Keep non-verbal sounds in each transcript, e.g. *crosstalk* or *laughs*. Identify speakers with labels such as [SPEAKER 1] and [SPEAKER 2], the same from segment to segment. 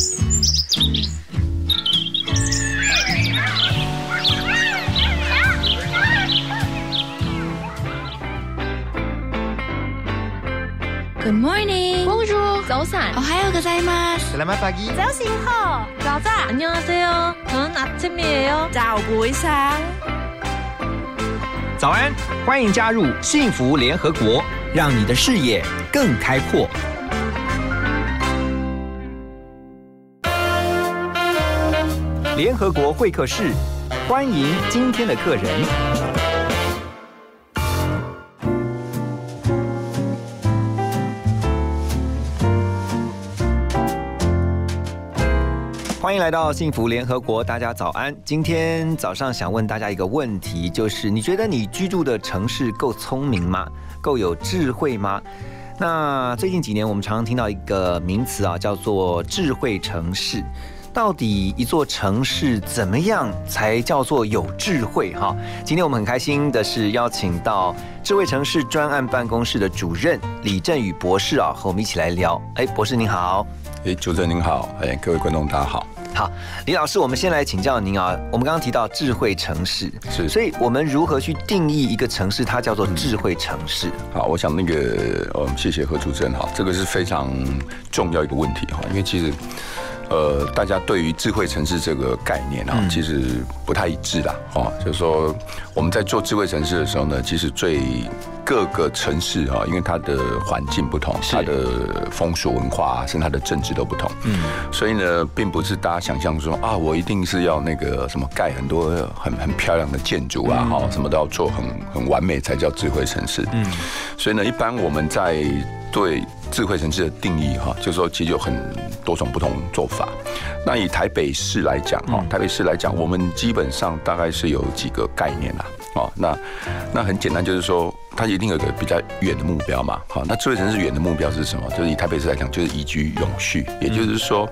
[SPEAKER 1] Good morning.
[SPEAKER 2] Bonjour.
[SPEAKER 1] 早安。
[SPEAKER 2] 오하요 고자이마스.
[SPEAKER 3] Selamat pagi.
[SPEAKER 2] 자신호. 자자.
[SPEAKER 1] 안녕하세요. 저는 아침이에요.
[SPEAKER 2] 早부상.
[SPEAKER 3] 早安，欢迎加入幸福联合国，让你的视野更开阔。 联合国会客室，欢迎今天的客人。欢迎来到幸福联合国，大家早安。今天早上想问大家一个问题，就是你觉得你居住的城市够聪明吗？够有智慧吗？那最近几年，我们常常听到一个名词啊，叫做智慧城市。到底一座城市怎么样才叫做有智慧？哈，今天我们很开心的是邀请到智慧城市专案办公室的主任李振宇博士啊，和我们一起来聊。哎，博士您好。
[SPEAKER 4] 哎，主持人您好，哎，各位观众大家好。
[SPEAKER 3] 好，李老师，我们先来请教您啊。我们刚刚提到智慧城市，
[SPEAKER 4] 是
[SPEAKER 3] 所以我们如何去定义一个城市，它叫做智慧城市？
[SPEAKER 4] 好，我想那个，呃，谢谢何主持人哈，这个是非常重要一个问题哈，因为其实，呃，大家对于智慧城市这个概念啊，其实不太一致啦，哦，就是说我们在做智慧城市的时候呢，其实最各个城市啊，因为它的环境不同，它的风俗文化甚至它的政治都不同，嗯，所以呢，并不是大家想象说啊，我一定是要那个什么盖很多很很漂亮的建筑啊，哈、什么都要做很很完美才叫智慧城市，嗯，所以呢，一般我们在对智慧城市的定义哈，就是说其实有很多种不同做法。那以台北市来讲哈，台北市来讲，我们基本上大概是有几个概念啦。哦，那那很简单，就是说它一定有一个比较远的目标嘛。好，那智慧城市远的目标是什么？就是以台北市来讲，就是宜居永续，也就是说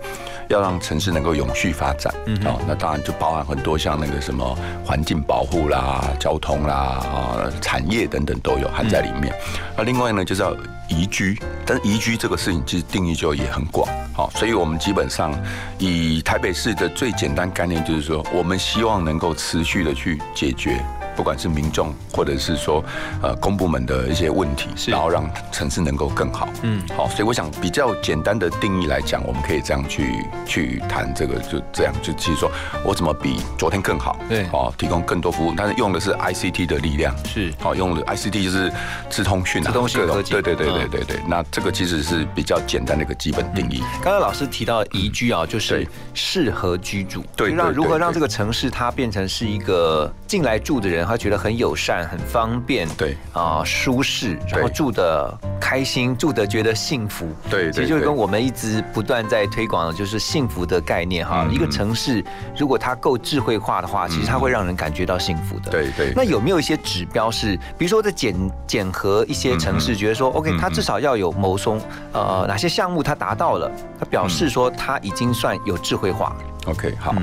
[SPEAKER 4] 要让城市能够永续发展。嗯，哦，那当然就包含很多像那个什么环境保护啦、交通啦、啊产业等等都有含在里面。那另外呢，就是要宜居，但是宜居这个事情其实定义就也很广。好，所以我们基本上以台北市的最简单概念，就是说我们希望能够持续的去解决。不管是民众或者是说呃公部门的一些问题，然后让城市能够更好。嗯，好，所以我想比较简单的定义来讲，我们可以这样去去谈这个，就这样就其实说我怎么比昨天更好？
[SPEAKER 3] 对，
[SPEAKER 4] 哦，提供更多服务，但是用的是 ICT 的力量，
[SPEAKER 3] 是。
[SPEAKER 4] 哦用的 ICT 就是资通讯啊，
[SPEAKER 3] 资通讯科技。
[SPEAKER 4] 对对对对对对。那这个其实是比较简单的一个基本定义。
[SPEAKER 3] 刚刚老师提到宜居啊，就是适合居住，
[SPEAKER 4] 对，
[SPEAKER 3] 让如何让这个城市它变成是一个进来住的人，他觉得很友善、很方便，
[SPEAKER 4] 对
[SPEAKER 3] 啊，舒适，然后住的开心，住的觉得幸福，
[SPEAKER 4] 对，
[SPEAKER 3] 其实就是跟我们一直不断在推广的，就是幸福的概念哈。一个城市如果它够智慧化的话，其实它会让人感觉到幸福的。
[SPEAKER 4] 对对。
[SPEAKER 3] 那有没有一些指标是，比如说在检检核一些城市，觉得说 OK，它至少要有某种呃哪些项目它达到了，它表示说它已经算有智慧化。
[SPEAKER 4] OK，好，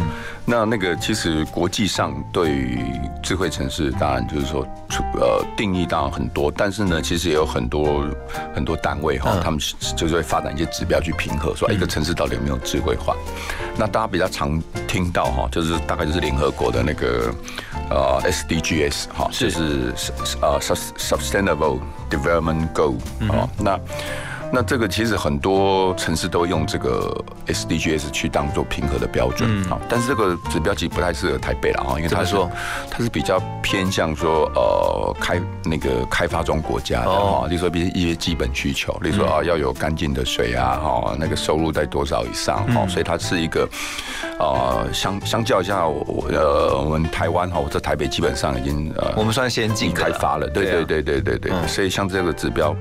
[SPEAKER 4] 那那个其实国际上对于智慧城市，当然就是说，呃，定义当然很多，但是呢，其实也有很多很多单位哈，他们就是会发展一些指标去评核，说一个城市到底有没有智慧化。那大家比较常听到哈，就是大概就是联合国的那个呃 SDGs 哈，就是呃 Sustainable Development Goal 哦，那。那这个其实很多城市都用这个 SDGs 去当做评核的标准啊，但是这个指标其实不太适合台北了啊，因为他说它是比较偏向说呃开那个开发中国家的哈，例如说比一些基本需求，例如说啊要有干净的水啊哈，那个收入在多少以上哈，所以它是一个呃相相较一下我呃我们台湾哈，我在台北基本上已经呃
[SPEAKER 3] 我们算先进
[SPEAKER 4] 开发了，对对对对对对，所以像这个指标。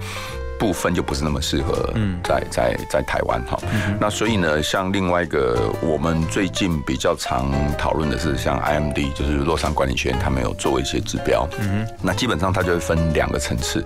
[SPEAKER 4] 部分就不是那么适合在在在台湾哈，那所以呢，像另外一个我们最近比较常讨论的是，像 IMD 就是洛杉管理学院，他们有做一些指标，嗯那基本上它就会分两个层次，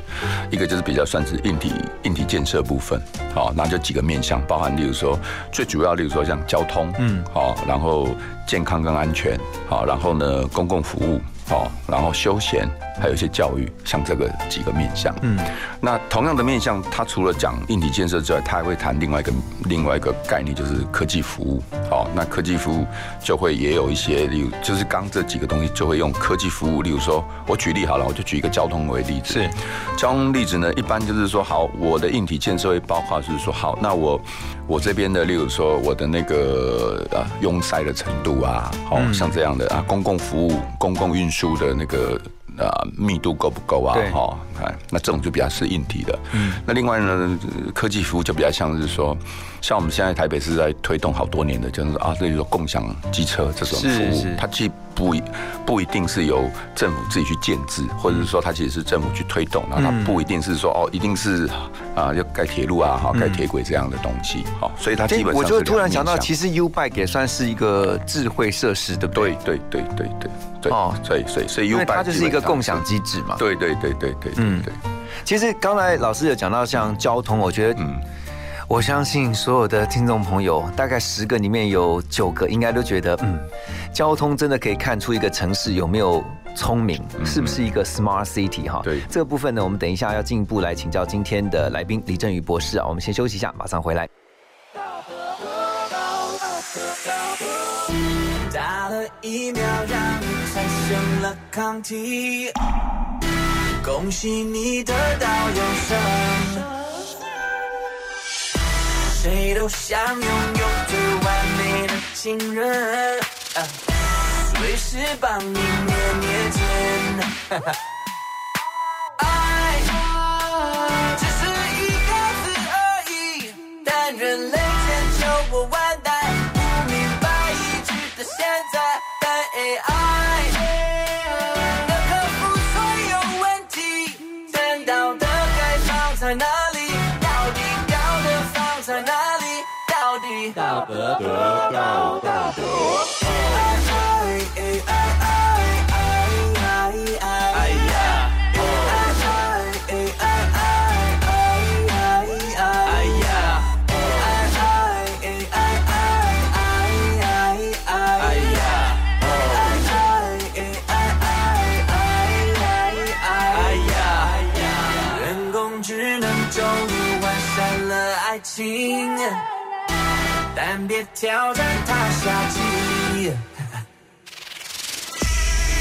[SPEAKER 4] 一个就是比较算是硬体硬体建设部分，好，那就几个面向，包含例如说最主要，例如说像交通，嗯，好，然后健康跟安全，好，然后呢公共服务。好，然后休闲还有一些教育，像这个几个面向。嗯，那同样的面向，它除了讲硬体建设之外，它还会谈另外一个另外一个概念，就是科技服务。好，那科技服务就会也有一些，例如就是刚这几个东西，就会用科技服务。例如说，我举例好了，我就举一个交通为例子。
[SPEAKER 5] 是，
[SPEAKER 4] 交通例子呢，一般就是说，好，我的硬体建设会包括就是说，好，那我我这边的，例如说我的那个啊拥塞的程度啊，好像这样的啊，公共服务、公共运输的那个。啊，密度够不够啊？哈，看那这种就比较是硬体的。嗯，那另外呢，科技服务就比较像是说，像我们现在台北是在推动好多年的，就是啊，例如说共享机车这种服务，它既不不一定是由政府自己去建制，或者是说它其实是政府去推动，然后它不一定是说哦，一定是啊要盖铁路啊，哈，盖铁轨这样的东西。好，所以它基本上
[SPEAKER 5] 我就突然想到，其实 U Bike 也算是一个智慧设施，对不对？
[SPEAKER 4] 对对对对对。哦，所以所以所以，
[SPEAKER 5] 因为它就是一个共享机制嘛。
[SPEAKER 4] 对对对对对，嗯对。
[SPEAKER 5] 其实刚才老师有讲到像交通，我觉得，嗯，我相信所有的听众朋友，大概十个里面有九个应该都觉得，嗯，交通真的可以看出一个城市有没有聪明，是不是一个 smart city 哈。
[SPEAKER 4] 对
[SPEAKER 5] 这个部分呢，我们等一下要进一步来请教今天的来宾李振宇博士啊。我们先休息一下，马上回来。打了疫苗，让你产生了抗体，恭喜你得到永生。谁都想拥有最完美的情人，随时帮你捏捏肩。*laughs* 爱只是一个字而已，但人类得得到大德。但别挑战它下棋。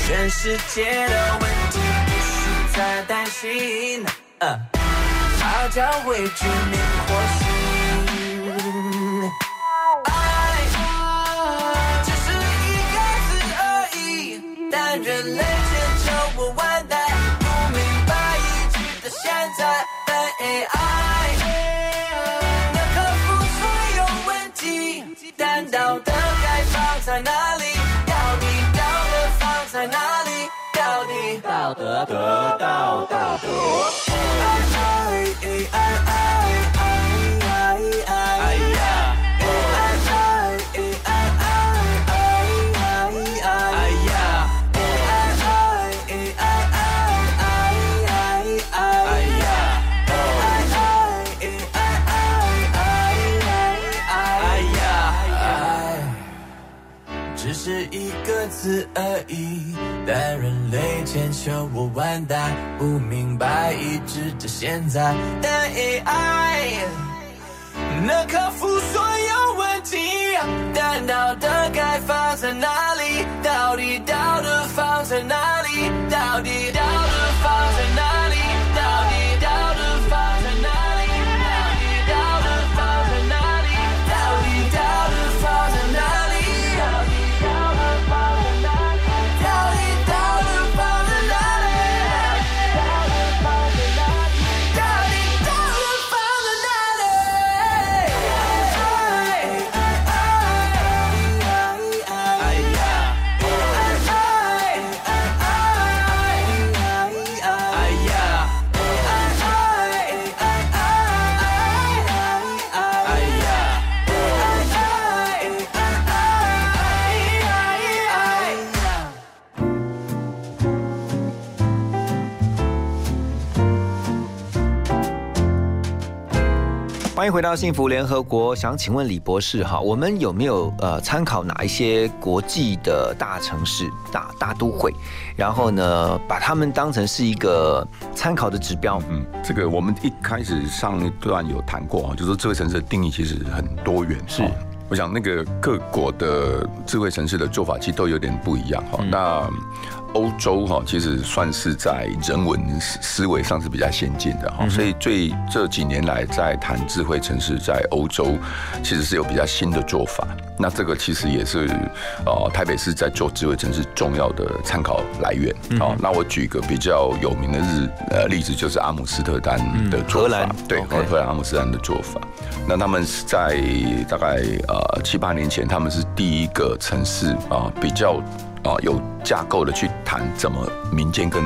[SPEAKER 5] 全世界的问题不需再担心，它将会致命火星。爱只是一个字而已，但人类底道德得到道德。字而已，但人类千秋我万代，不明白一直到现在。但 AI 能克服所有问题，但道德该放在哪里？到底道德放在哪里？到底道德放在哪？
[SPEAKER 3] 迎回到幸福联合国。想请问李博士哈，我们有没有呃参考哪一些国际的大城市、大大都会，然后呢，把他们当成是一个参考的指标？
[SPEAKER 4] 嗯，这个我们一开始上一段有谈过啊，就是说智慧城市的定义其实很多元。
[SPEAKER 3] 是，
[SPEAKER 4] 我想那个各国的智慧城市的做法其实都有点不一样哈。那欧洲哈，其实算是在人文思思维上是比较先进的哈，所以最这几年来在谈智慧城市，在欧洲其实是有比较新的做法。那这个其实也是呃台北市在做智慧城市重要的参考来源。好，那我举个比较有名的日呃例子，就是阿姆斯特丹的做法，对，荷兰阿姆斯特丹的做法。那他们是在大概呃七八年前，他们是第一个城市啊比较。啊，有架构的去谈怎么民间跟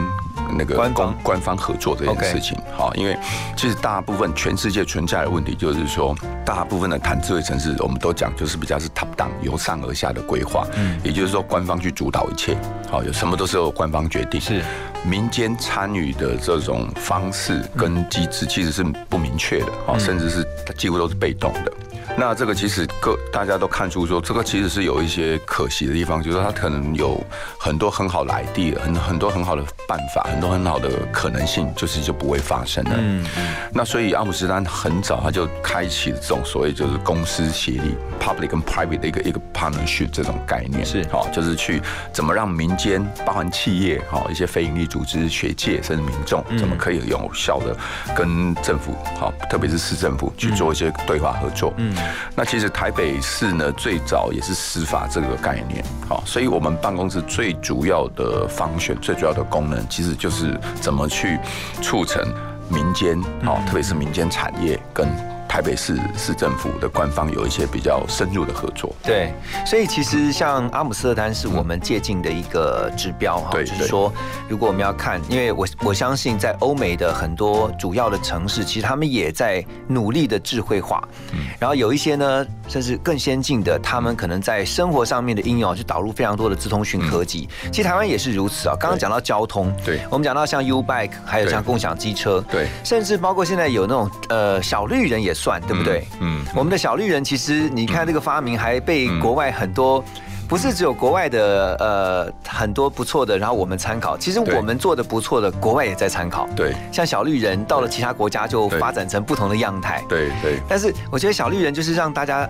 [SPEAKER 4] 那个
[SPEAKER 3] 官方。
[SPEAKER 4] 官方合作这件事情。好，因为其实大部分全世界存在的问题就是说，大部分的谈智慧城市，我们都讲就是比较是 top down 由上而下的规划，嗯，也就是说官方去主导一切，好，有什么都是由官方决定，
[SPEAKER 3] 是。
[SPEAKER 4] 民间参与的这种方式跟机制其实是不明确的，好，甚至是它几乎都是被动的。那这个其实各大家都看出说，这个其实是有一些可惜的地方，就是说它可能有很多很好的 idea，很很多很好的办法，很多很好的可能性，就是就不会发生了。嗯那所以阿姆斯特丹很早他就开启了这种所谓就是公司协力 （public and private） 的一个一个 partnership 这种概念，
[SPEAKER 3] 是
[SPEAKER 4] 好，就是去怎么让民间，包含企业、好一些非营利组织、学界甚至民众，怎么可以有效的跟政府，好，特别是市政府去做一些对话合作。嗯。那其实台北市呢，最早也是司法这个概念，好，所以我们办公室最主要的方选、最主要的功能，其实就是怎么去促成民间，好，特别是民间产业跟。台北市市政府的官方有一些比较深入的合作，
[SPEAKER 3] 对，所以其实像阿姆斯特丹是我们借鉴的一个指标哈，就是说如果我们要看，因为我我相信在欧美的很多主要的城市，其实他们也在努力的智慧化，然后有一些呢，甚至更先进的，他们可能在生活上面的应用，就导入非常多的资通讯科技。其实台湾也是如此啊。刚刚讲到交通，
[SPEAKER 4] 对，
[SPEAKER 3] 我们讲到像 U Bike，还有像共享机车，
[SPEAKER 4] 对，
[SPEAKER 3] 甚至包括现在有那种呃小绿人也。算对不对？嗯，我们的小绿人其实你看这个发明还被国外很多，不是只有国外的呃很多不错的，然后我们参考。其实我们做的不错的，国外也在参考。
[SPEAKER 4] 对，
[SPEAKER 3] 像小绿人到了其他国家就发展成不同的样态。
[SPEAKER 4] 对对。
[SPEAKER 3] 但是我觉得小绿人就是让大家。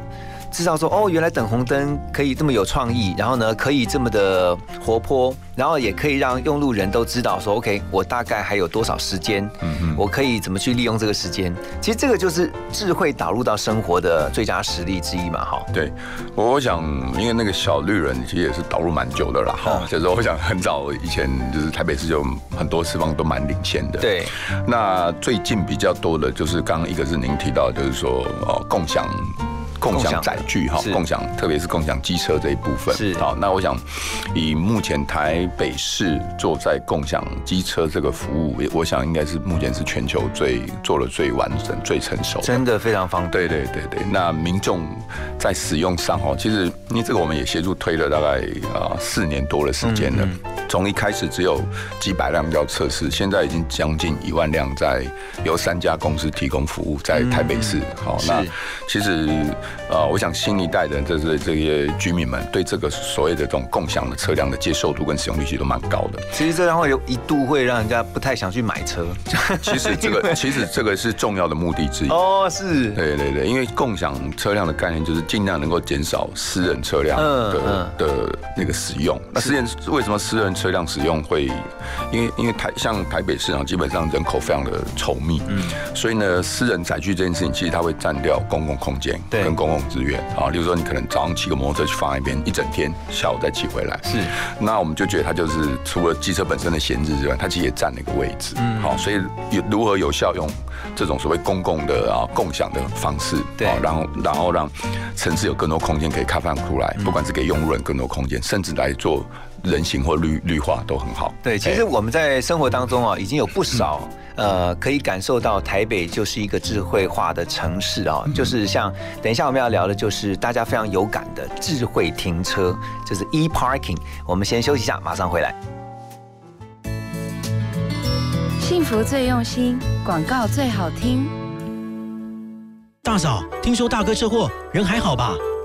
[SPEAKER 3] 知道说哦，原来等红灯可以这么有创意，然后呢可以这么的活泼，然后也可以让用路人都知道说，OK，我大概还有多少时间，嗯嗯，我可以怎么去利用这个时间？其实这个就是智慧导入到生活的最佳实例之一嘛，哈。
[SPEAKER 4] 对，我想因为那个小绿人其实也是导入蛮久的啦，哈，就是我想很早以前就是台北市就很多地方都蛮领先的。
[SPEAKER 3] 对，
[SPEAKER 4] 那最近比较多的就是刚刚一个是您提到，就是说哦共享。共享载具哈，共享特别是共享机车这一部分
[SPEAKER 3] 是
[SPEAKER 4] 好。那我想以目前台北市做在共享机车这个服务，我想应该是目前是全球最做的最完整、最成熟，
[SPEAKER 3] 真的非常方便。
[SPEAKER 4] 对对对对，那民众在使用上哦，其实因为这个我们也协助推了大概啊四年多的时间了。从一开始只有几百辆要测试，现在已经将近一万辆在由三家公司提供服务，在台北市。好，那其实呃，我想新一代的这是这些居民们对这个所谓的这种共享的车辆的接受度跟使用率其实都蛮高的。
[SPEAKER 3] 其实这样会有一度会让人家不太想去买车。
[SPEAKER 4] 其实这个 *laughs* 其实这个是重要的目的之一。
[SPEAKER 3] 哦，是。
[SPEAKER 4] 对对对，因为共享车辆的概念就是尽量能够减少私人车辆的的那个使用。那私人为什么私人？车辆使用会，因为因为台像台北市场，基本上人口非常的稠密，嗯，所以呢，私人载具这件事情，其实它会占掉公共空间跟公共资源啊。例如说，你可能早上骑个摩托车去放一边一整天，下午再骑回来，
[SPEAKER 3] 是。
[SPEAKER 4] 那我们就觉得它就是除了机车本身的闲置之外，它其实也占了一个位置，嗯，好，所以有如何有效用这种所谓公共的啊共享的方式，
[SPEAKER 3] 对，
[SPEAKER 4] 然后然后让城市有更多空间可以开放出来，不管是给用户人更多空间，甚至来做。人行或绿绿化都很好。
[SPEAKER 3] 对，其实我们在生活当中啊，已经有不少呃，可以感受到台北就是一个智慧化的城市啊。就是像等一下我们要聊的，就是大家非常有感的智慧停车，就是 e parking。我们先休息一下，马上回来。
[SPEAKER 2] 幸福最用心，广告最好听。
[SPEAKER 6] 大嫂，听说大哥车祸，人还好吧？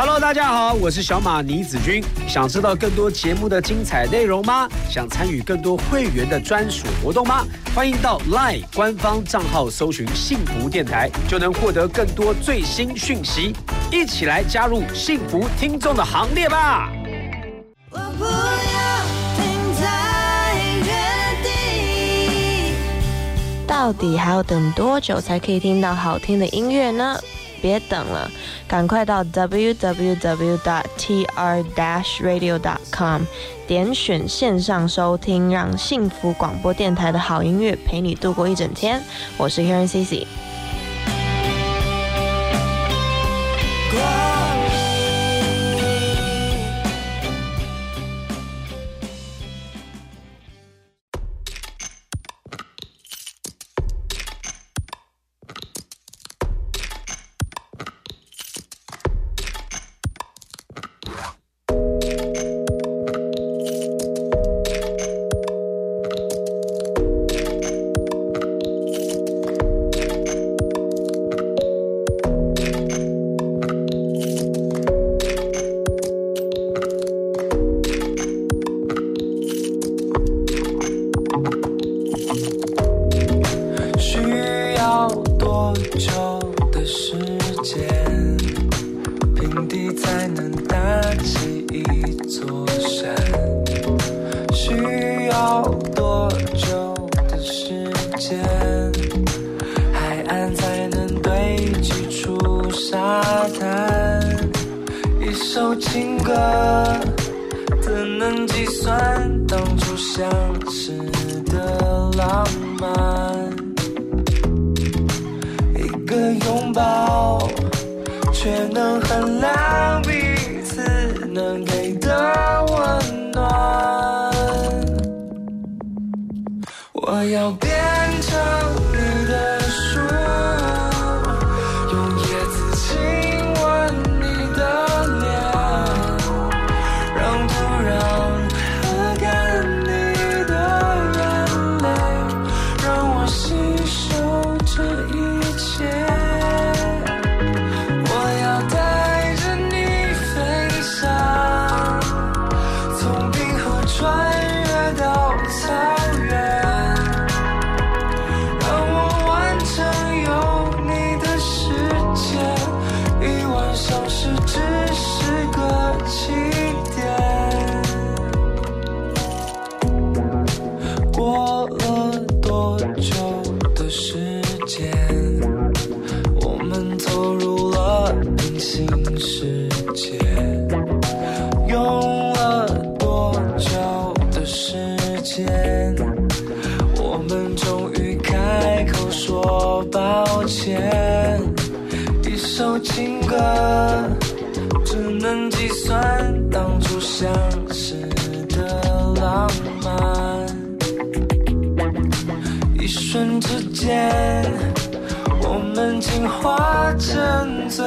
[SPEAKER 7] Hello，大家好，我是小马倪子君。想知道更多节目的精彩内容吗？想参与更多会员的专属活动吗？欢迎到 LINE 官方账号搜寻“幸福电台”，就能获得更多最新讯息。一起来加入幸福听众的行列吧！我不要停
[SPEAKER 8] 在原地。到底还要等多久才可以听到好听的音乐呢？别等了，赶快到 www.tr-radio.com 点选线上收听，让幸福广播电台的好音乐陪你度过一整天。我是 Karen Cici。
[SPEAKER 5] 抱歉。一首
[SPEAKER 3] 情
[SPEAKER 8] 歌，只能计算当初相识的浪漫。一瞬之间，我们进化成最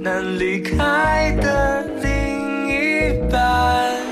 [SPEAKER 8] 难离开的另一半。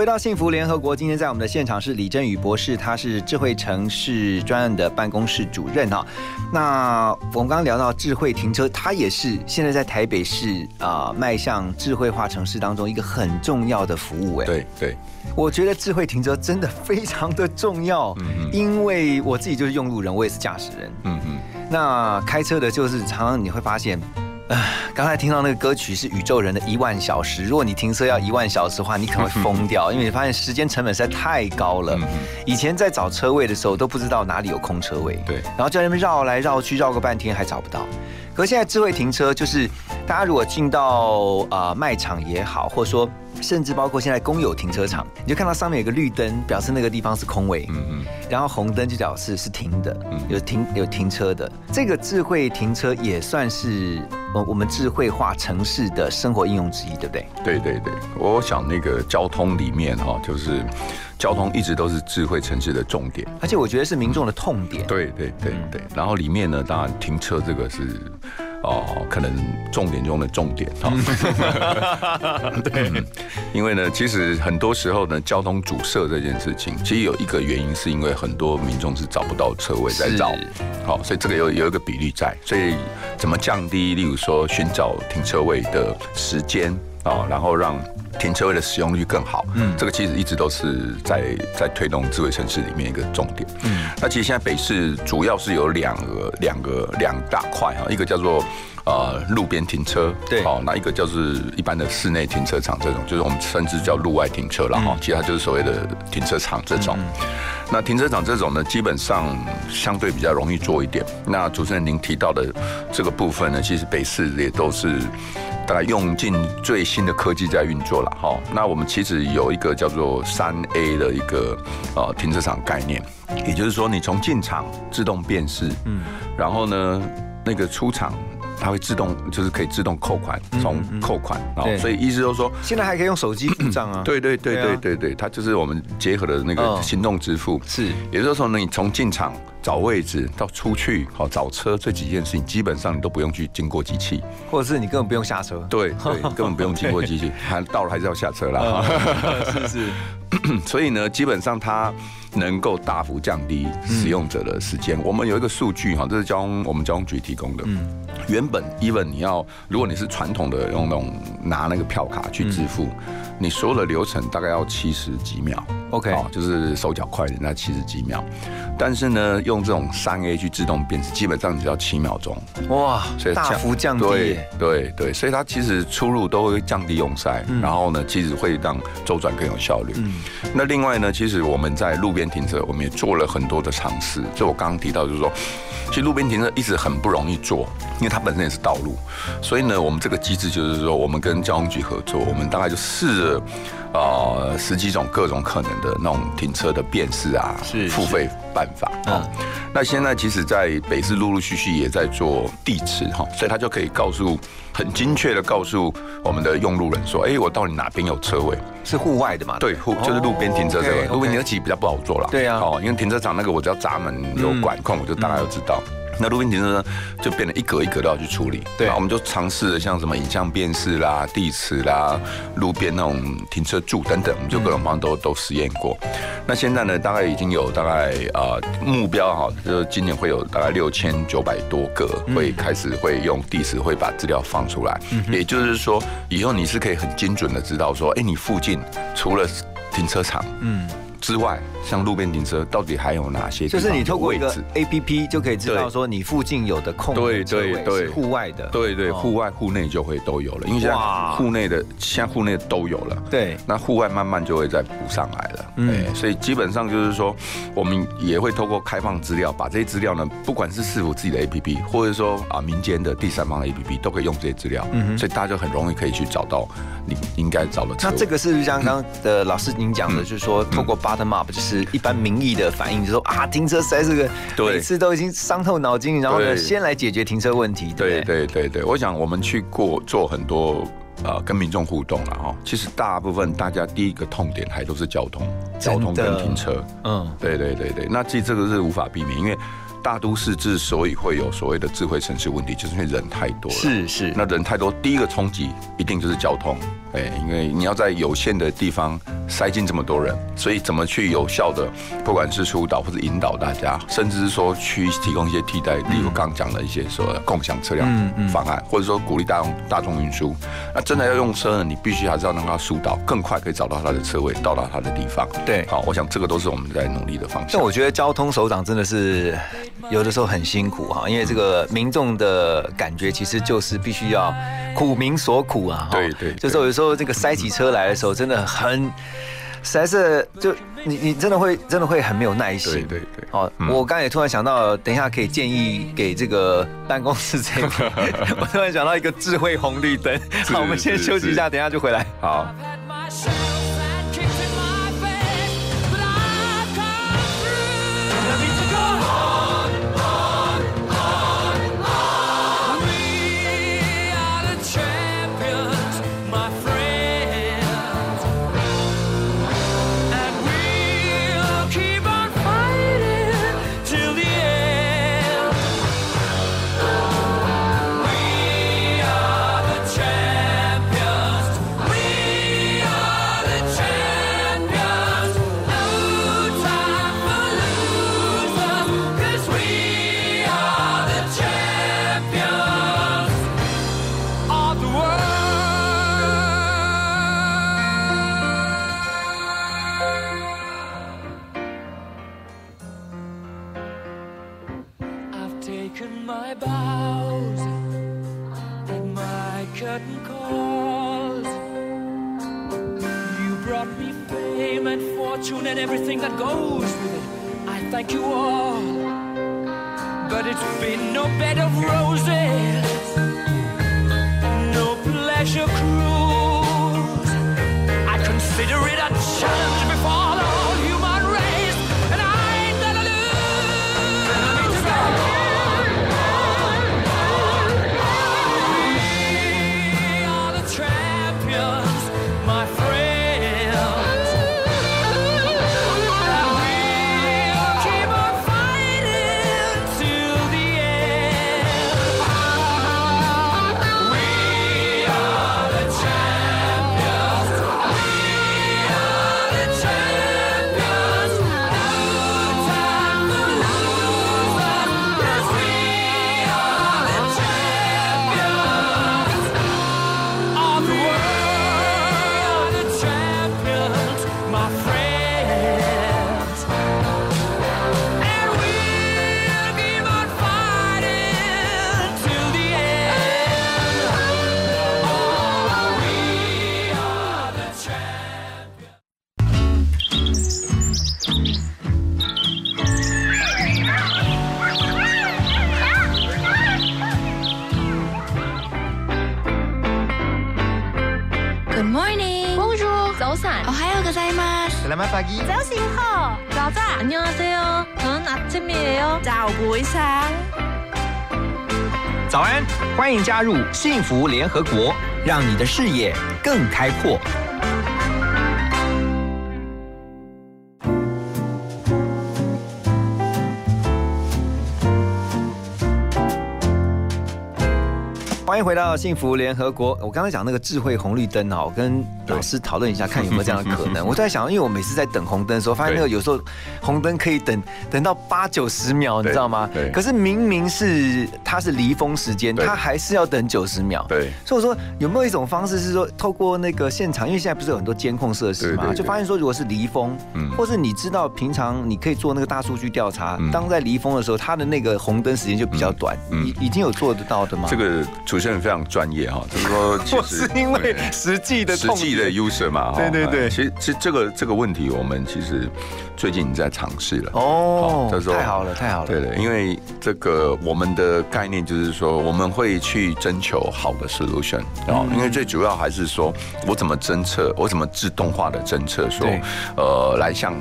[SPEAKER 3] 回到幸福联合国，今天在我们的现场是李振宇博士，他是智慧城市专案的办公室主任哈。那我们刚刚聊到智慧停车，它也是现在在台北市啊迈向智慧化城市当中一个很重要的服务哎。
[SPEAKER 4] 对对，
[SPEAKER 3] 我觉得智慧停车真的非常的重要，嗯因为我自己就是用路人，我也是驾驶人，嗯嗯，那开车的就是常常你会发现。刚才听到那个歌曲是宇宙人的一万小时。如果你停车要一万小时的话，你可能会疯掉，因为你发现时间成本实在太高了。以前在找车位的时候都不知道哪里有空车位，
[SPEAKER 4] 对，
[SPEAKER 3] 然后在那边绕来绕去，绕个半天还找不到。可现在智慧停车，就是大家如果进到呃卖场也好，或者说。甚至包括现在公有停车场，你就看到上面有个绿灯，表示那个地方是空位，嗯嗯，然后红灯就表示是停的，有停有停车的。这个智慧停车也算是我我们智慧化城市的生活应用之一，对不对？
[SPEAKER 4] 对对对，我想那个交通里面哈，就是交通一直都是智慧城市的重点，
[SPEAKER 3] 而且我觉得是民众的痛点。
[SPEAKER 4] 对对对对，然后里面呢，当然停车这个是。哦，可能重点中的重点哈。*laughs* *laughs* 对，因为呢，其实很多时候呢，交通阻塞这件事情，其实有一个原因，是因为很多民众是找不到车位在找。好，所以这个有有一个比例在，所以怎么降低，例如说寻找停车位的时间啊，然后让。停车位的使用率更好，嗯，这个其实一直都是在在推动智慧城市里面一个重点。嗯，那其实现在北市主要是有两个两个两大块哈，一个叫做呃路边停车，
[SPEAKER 3] 对，好，
[SPEAKER 4] 那一个就是一般的室内停车场这种，就是我们甚至叫路外停车了哈，其他就是所谓的停车场这种。那停车场这种呢，基本上相对比较容易做一点。那主持人您提到的这个部分呢，其实北市也都是。大概用尽最新的科技在运作了哈。那我们其实有一个叫做三 A 的一个呃停车场概念，也就是说你从进场自动辨识，嗯，然后呢那个出厂它会自动就是可以自动扣款，从扣款，然后所以意思就是说
[SPEAKER 3] 现在还可以用手机付账啊。
[SPEAKER 4] 对对对对对对，它就是我们结合的那个行动支付，
[SPEAKER 3] 是，
[SPEAKER 4] 也就是说呢你从进场。找位置到出去，好找车这几件事情，基本上你都不用去经过机器，
[SPEAKER 3] 或者是你根本不用下车。
[SPEAKER 4] 对 *laughs* 对，根本不用经过机器，还到了还是要下车啦。
[SPEAKER 3] 是是，*laughs*
[SPEAKER 4] 所以呢，基本上它能够大幅降低使用者的时间。我们有一个数据哈，这是交通我们交通局提供的。嗯，原本 even 你要，如果你是传统的用那种拿那个票卡去支付，你所有的流程大概要七十几秒。
[SPEAKER 3] OK，
[SPEAKER 4] 就是手脚快点，那七十几秒。但是呢，用这种三 A 去自动辨识，基本上只要七秒钟。
[SPEAKER 3] 哇，所以大幅降低。
[SPEAKER 4] 对对对，所以它其实出入都会降低用塞，然后呢，其实会让周转更有效率。嗯。那另外呢，其实我们在路边边停车，我们也做了很多的尝试。就我刚刚提到，就是说，其实路边停车一直很不容易做，因为它本身也是道路。所以呢，我们这个机制就是说，我们跟交通局合作，我们大概就试着。啊，十几种各种可能的那种停车的辨识啊，
[SPEAKER 3] 是
[SPEAKER 4] 付费办法啊。那现在其实，在北市陆陆续续也在做地址哈，所以他就可以告诉很精确的告诉我们的用路人说，哎，我到底哪边有车位？
[SPEAKER 3] 是户外的嘛？
[SPEAKER 4] 对，户就是路边停车这个，路边停车其实比较不好做了。
[SPEAKER 3] 对啊，
[SPEAKER 4] 哦，因为停车场那个我只要闸门有管控，我就大概都知道。那路边停车呢，就变得一格一格都要去处理。
[SPEAKER 3] 对，
[SPEAKER 4] 我们就尝试了像什么影像辨识啦、地磁啦、路边那种停车柱等等，我们就各种方都都实验过。那现在呢，大概已经有大概啊目标哈，就是今年会有大概六千九百多个会开始会用地磁会把资料放出来。也就是说，以后你是可以很精准的知道说，哎，你附近除了停车场，嗯。之外，像路边停车，到底还有哪些？
[SPEAKER 3] 就是你透过一个 A P P 就可以知道说你附近有的空对对对，户外的，
[SPEAKER 4] 对对，户外户内就会都有了，因为现在户内的现在户内都有了，
[SPEAKER 3] 对，
[SPEAKER 4] 那户外慢慢就会再补上来了，嗯，所以基本上就是说，我们也会透过开放资料，把这些资料呢，不管是市府自己的 A P P，或者说啊民间的第三方的 A P P，都可以用这些资料，嗯所以大家就很容易可以去找到你应该找的车。
[SPEAKER 3] 那这个是不是像刚刚的老师您讲的，就是说透过 bottom up 就是一般民意的反应，就说啊，停车实在是个每次都已经伤透脑筋，然后呢，先来解决停车问题。
[SPEAKER 4] 对对？对对，我想我们去过做很多呃跟民众互动了哈，其实大部分大家第一个痛点还都是交通，交通跟停车。嗯，对对对对，那其实这个是无法避免，因为
[SPEAKER 9] 大都市之所以会有所谓的智慧城市问题，就是因为人太多了。
[SPEAKER 3] 是是，
[SPEAKER 9] 那人太多，第一个冲击一定就是交通。哎，因为你要在有限的地方塞进这么多人，所以怎么去有效的，不管是疏导或者引导大家，甚至是说去提供一些替代，例如刚刚讲的一些说共享车辆方案，或者说鼓励大众大众运输。那真的要用车呢，你必须还是要让它疏导，更快可以找到他的车位，到达他的地方。
[SPEAKER 3] 对，
[SPEAKER 9] 好，我想这个都是我们在努力的方向。
[SPEAKER 3] 但我觉得交通首长真的是有的时候很辛苦哈，因为这个民众的感觉其实就是必须要苦民所苦啊。
[SPEAKER 9] 对对，
[SPEAKER 3] 就是有时候这个塞起车来的时候，真的很，实在是就你你真的会真的会很没有耐心。
[SPEAKER 9] 对对对。
[SPEAKER 3] 哦，我刚才也突然想到，等一下可以建议给这个办公室这边，*laughs* 我突然想到一个智慧红绿灯。好，我们先休息一下，等一下就回来。
[SPEAKER 9] 好。
[SPEAKER 2] 早醒好，早早。
[SPEAKER 10] 안녕하세요전아침이에요
[SPEAKER 2] 早午安。
[SPEAKER 3] 早安，欢迎加入幸福联合国，让你的视野更开阔。 迎回到幸福联合国。我刚才讲那个智慧红绿灯啊，我跟老师讨论一下，看有没有这样的可能。*laughs* 我在想，因为我每次在等红灯的时候，发现那个有时候红灯可以等等到八九十秒，你知道吗？
[SPEAKER 9] 对。
[SPEAKER 3] 可是明明是它是离峰时间，它还是要等九十秒。
[SPEAKER 9] 对。
[SPEAKER 3] 所以我说有没有一种方式是说，透过那个现场，因为现在不是有很多监控设施嘛，就发现说，如果是离峰，嗯，或是你知道平常你可以做那个大数据调查，当在离峰的时候，它的那个红灯时间就比较短。已已经有做得到的吗？
[SPEAKER 9] 这个主持人非常专业哈，*laughs* 就是说，
[SPEAKER 3] 其实是因为实际的
[SPEAKER 9] 实际的 user 嘛，
[SPEAKER 3] 对对对。
[SPEAKER 9] 其实其实这个这个问题，我们其实最近在尝试了
[SPEAKER 3] 哦，他说太好了太好了。
[SPEAKER 9] 对的，因为这个我们的概念就是说，我们会去征求好的 solution 啊，因为最主要还是说我怎么侦测，我怎么自动化的侦测，说呃来向。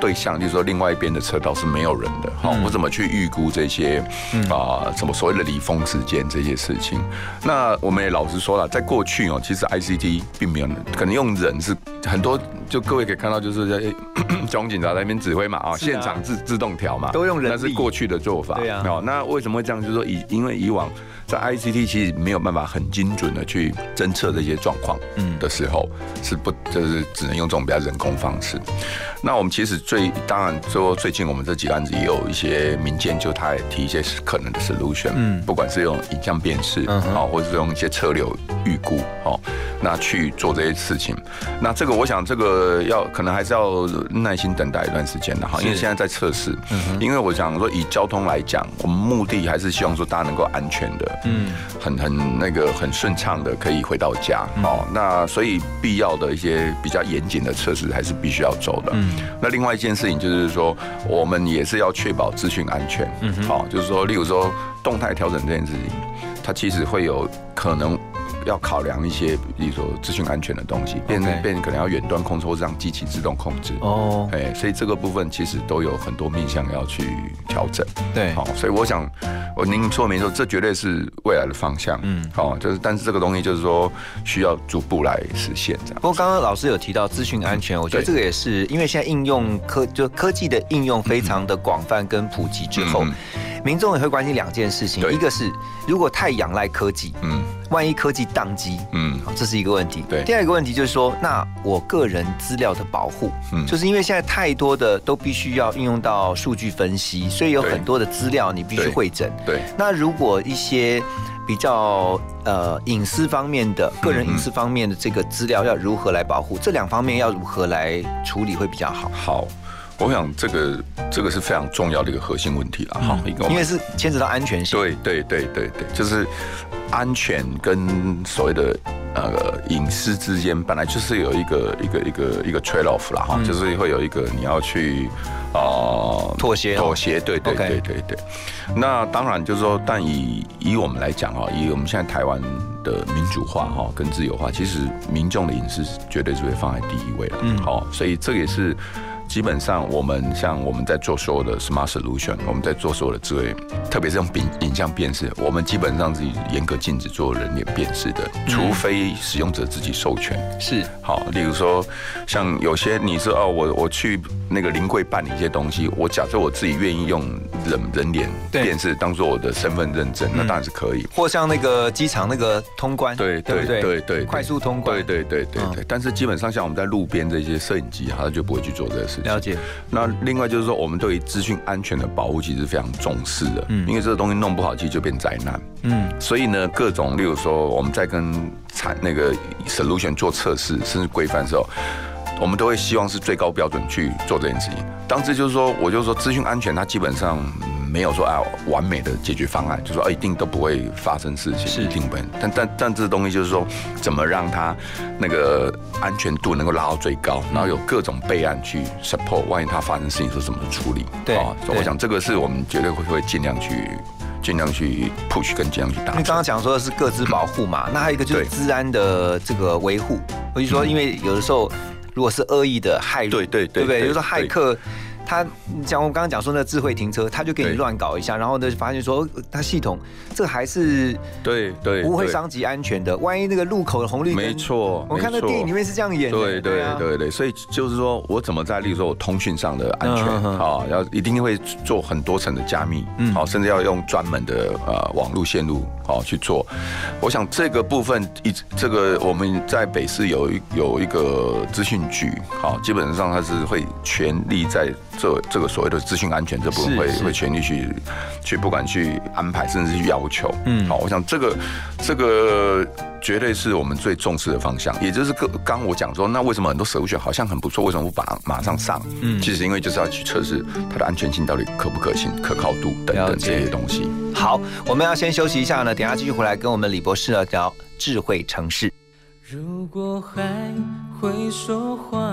[SPEAKER 9] 对象，就是说另外一边的车道是没有人的，好，我怎么去预估这些啊？什么所谓的离峰时间这些事情？那我们也老实说了，在过去哦，其实 ICT 并没有可能用人是很多，就各位可以看到，就是在
[SPEAKER 4] 交通警察在那边指挥嘛，啊，现场自自动调嘛，
[SPEAKER 3] 都用人力
[SPEAKER 4] 那是过去的做法。
[SPEAKER 3] 对啊
[SPEAKER 4] 哦，那为什么会这样？就是说以因为以往在 ICT 其实没有办法很精准的去侦测这些状况，
[SPEAKER 3] 嗯
[SPEAKER 4] 的时候是不就是只能用这种比较人工方式。那我们其实最当然说最近我们这几个案子也有一些民间就他也提一些可能的 solution，
[SPEAKER 3] 嗯
[SPEAKER 4] 不管是用影像辨识，好、或者是用一些车流预估，哦，那去做这些事情。那这个我想这个要可能还是要耐心等待一段时间的哈，因为现在在测试。
[SPEAKER 3] 嗯
[SPEAKER 4] 因为我想说以交通来讲，我们目的还是希望说大家能够安全的，
[SPEAKER 3] 嗯
[SPEAKER 4] 很很那个很顺畅的可以回到家哦。那所以必要的一些比较严谨的测试还是必须要走的。
[SPEAKER 3] 嗯
[SPEAKER 4] 那另外一件事情就是说，我们也是要确保资讯安全。
[SPEAKER 3] 嗯哼
[SPEAKER 4] 好、就是说，例如说动态调整这件事情，它其实会有可能。要考量一些，比如说资讯安全的东西，变变成可能要远端控制，或是让机器自动控制。
[SPEAKER 3] 哦，
[SPEAKER 4] 哎，所以这个部分其实都有很多面向要去调整。
[SPEAKER 3] 对，
[SPEAKER 4] 好，所以我想，我您说没错，这绝对是未来的方向。
[SPEAKER 3] 嗯
[SPEAKER 4] 嗯，好，就是但是这个东西就是说需要逐步来实现这样。
[SPEAKER 3] 不过刚刚老师有提到资讯安全，我觉得这个也是因为现在应用科就科技的应用非常的广泛跟普及之后，
[SPEAKER 4] 嗯
[SPEAKER 3] 民众也会关心两件事情，一个是如果太仰赖科技，
[SPEAKER 4] 嗯
[SPEAKER 3] 万一科技宕机，
[SPEAKER 4] 嗯
[SPEAKER 3] 好这是一个问题。
[SPEAKER 4] 对
[SPEAKER 3] 第二个问题就是说，那我个人资料的保护，
[SPEAKER 4] 嗯
[SPEAKER 3] 就是因为现在太多的都必须要运用到数据分析，所以有很多的资料你必须
[SPEAKER 4] 对
[SPEAKER 3] 会诊。
[SPEAKER 4] 对，
[SPEAKER 3] 那如果一些比较呃隐私方面的、个人隐私方面的这个资料要如何来保护？这两方面要如何来处理会比较好？
[SPEAKER 4] 好，我想这个这个是非常重要的一个核心问题了哈，
[SPEAKER 3] 因为是牵扯到安全性。
[SPEAKER 4] 对对对对对，就是安全跟所谓的呃隐私之间本来就是有一个一个一个一个 trade off 啦哈，就是会有一个你要去啊
[SPEAKER 3] 妥协哦
[SPEAKER 4] 妥协，对对对对对。那当然就是说，但以以我们来讲啊，以我们现在台湾的民主化哈跟自由化，其实民众的隐私绝对是会放在第一位了。
[SPEAKER 3] 嗯
[SPEAKER 4] 嗯，好，所以这也是。基本上，我们像我们在做所有的 smart solution，我们在做所有的智慧，特别是用影影像辨识，我们基本上是严格禁止做人脸辨识的，除非使用者自己授权。
[SPEAKER 3] 是
[SPEAKER 4] 好，例如说，像有些你说哦，我我去那个临柜办理一些东西，我假设我自己愿意用人人脸辨识当做我的身份认证，那当然是可以。
[SPEAKER 3] 或像那个机场那个通关，
[SPEAKER 4] 对
[SPEAKER 3] 对对？
[SPEAKER 4] 对对，
[SPEAKER 3] 快速通关。
[SPEAKER 4] 对对对对
[SPEAKER 3] 嗯
[SPEAKER 4] 对。但是基本上像我们在路边这些摄影机，它就不会去做这个事情。
[SPEAKER 3] 了解。
[SPEAKER 4] 那另外就是说，我们对于资讯安全的保护其实非常重视的，
[SPEAKER 3] 嗯
[SPEAKER 4] 因为这个东西弄不好，其实就变灾难。
[SPEAKER 3] 嗯，
[SPEAKER 4] 所以呢，各种例如说我们在跟产那个 solution 做测试，甚至规范的时候，我们都会希望是最高标准去做这件事情。当时就是说，我就说资讯安全，它基本上没有说啊完美的解决方案，就说啊一定都不会发生事情，
[SPEAKER 3] 是
[SPEAKER 4] 一定不会。但但但这东西就是说，怎么让它那个安全度能够拉到最高，然后有各种备案去 support，万一它发生事情是怎么处理？
[SPEAKER 3] 对
[SPEAKER 4] 哦所以我想这个是我们绝对会会尽量去。尽量去 push 跟尽量去达成。
[SPEAKER 3] 因为刚刚讲说的是各自保护嘛，那还有一个就是治安的这个维护。我就说，因为有的时候如果是恶意的骇入，
[SPEAKER 4] 对对对
[SPEAKER 3] 对不对？
[SPEAKER 4] 对
[SPEAKER 3] 有时候骇客。他像我刚刚讲说那个智慧停车，他就给你
[SPEAKER 4] 对
[SPEAKER 3] 乱搞一下，然后呢发现说呃他系统这个还是
[SPEAKER 4] 对对对
[SPEAKER 3] 不会伤及安全的。万一那个路口的红绿灯，
[SPEAKER 4] 没错，
[SPEAKER 3] 我看那电影里面是这样演的。
[SPEAKER 4] 对对
[SPEAKER 3] 啊
[SPEAKER 4] 对对，所以就是说我怎么在，例如说我通讯上的安全啊，要一定会做很多层的加密，
[SPEAKER 3] 嗯
[SPEAKER 4] 好，甚至要用专门的呃网络线路好去做。我想这个部分一直这个我们在北市有一有一个资讯局，好，基本上它是会全力在这这个所谓的资讯安全这部分会会全力去去不管去安排，甚至去要求，
[SPEAKER 3] 嗯
[SPEAKER 4] 好，我想这个这个绝对是我们最重视的方向，也就是刚刚我讲说，那为什么很多首选好像很不错，为什么不把马上上？
[SPEAKER 3] 嗯
[SPEAKER 4] 嗯，其实因为就是要去测试它的安全性到底可不可信、可靠度等等这些东西。
[SPEAKER 3] 好，我们要先休息一下呢，等下继续回来跟我们李博士聊聊智慧城市。
[SPEAKER 5] 如果还会说话，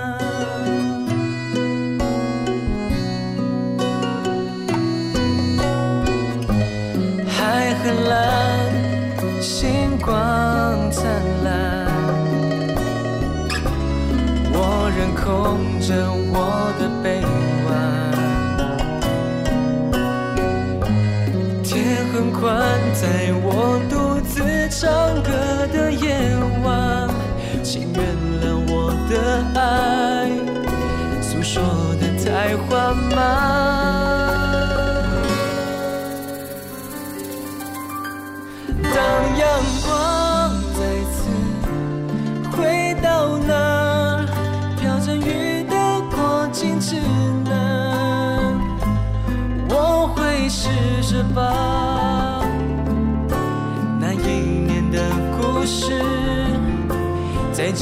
[SPEAKER 8] 蓝，星光灿烂，我仍空着我的臂弯。天很宽，在我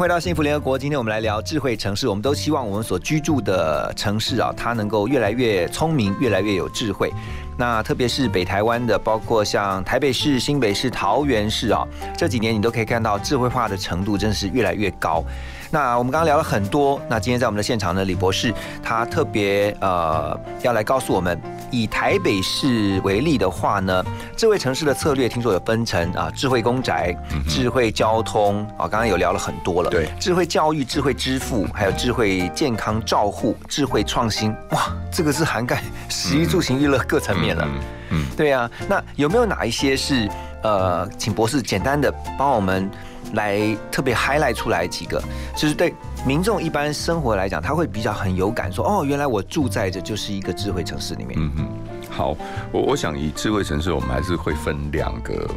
[SPEAKER 3] 回到幸福联合国。今天我们来聊智慧城市。我们都希望我们所居住的城市啊，它能够越来越聪明，越来越有智慧。那特别是北台湾的，包括像台北市、新北市、桃园市啊，这几年你都可以看到智慧化的程度真是越来越高。那我们刚刚聊了很多，那今天在我们的现场呢，李博士他特别呃要来告诉我们，以台北市为例的话呢，智慧城市的策略听说有分成啊，智慧公宅、智慧交通啊，刚刚有聊了很多了，
[SPEAKER 4] 对，
[SPEAKER 3] 智慧教育、智慧支付，还有智慧健康照护、智慧创新，哇，这个是涵盖食衣住行娱乐各层面了。嗯，对啊，那有没有哪一些是呃，请博士简单的帮我们来特别 highlight 出来几个，就是对民众一般生活来讲，他会比较很有感，说哦，原来我住在这就是一个智慧城市里面。
[SPEAKER 4] 嗯嗯，好，我我想以智慧城市，我们还是会分两个。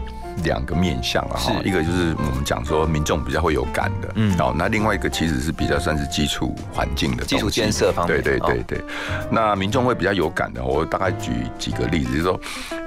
[SPEAKER 4] 两个面向啊，哈，一个就是我们讲说民众比较会有感的，嗯，好，那另外一个其实是比较算是基础环境的
[SPEAKER 3] 基础建设方
[SPEAKER 4] 面，对对对对。那民众会比较有感的，我大概举几个例子，就是说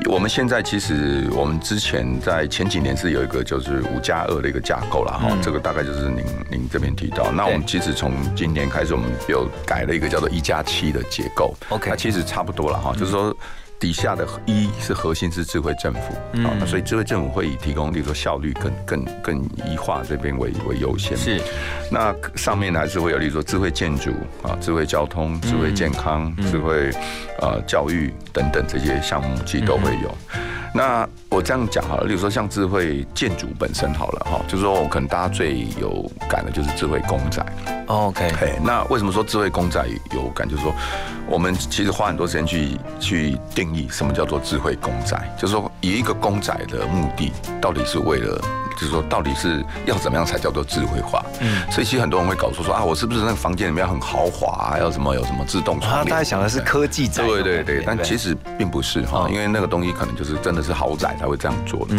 [SPEAKER 4] 我们现在其实我们之前在前几年是有一个就是五加二的一个架构了哈，这个大概就是您您这边提到。那我们其实从今年开始，我们有改了一个叫做一加七的结构
[SPEAKER 3] ，OK，
[SPEAKER 4] 那其实差不多了哈，就是说。底下的一是核心是智慧政府，啊，那所以智慧政府会以提供，例如说效率更更更一化这边为为优先。
[SPEAKER 3] 是，
[SPEAKER 4] 那上面还是会有，例如说智慧建筑啊、智慧交通、智慧健康、智慧呃教育等等这些项目，其实都会有。那我这样讲好了，例如说像智慧建筑本身好了哈，就是说我可能大家最有感的就是智慧公仔。
[SPEAKER 3] OK，
[SPEAKER 4] 嘿，那为什么说智慧公仔有感？就是说我们其实花很多时间去去定义什么叫做智慧公仔，就是说以一个公仔的目的到底是为了就是说到底是要怎么样才叫做智慧化？嗯，所以其实很多人会搞错说啊，我是不是那个房间里面很豪华，要什么有什么自动窗帘？
[SPEAKER 3] 大家想的是科技宅，
[SPEAKER 4] 对对对，但其实并不是哈，因为那个东西可能就是真的是豪宅才会这样做的。嗯，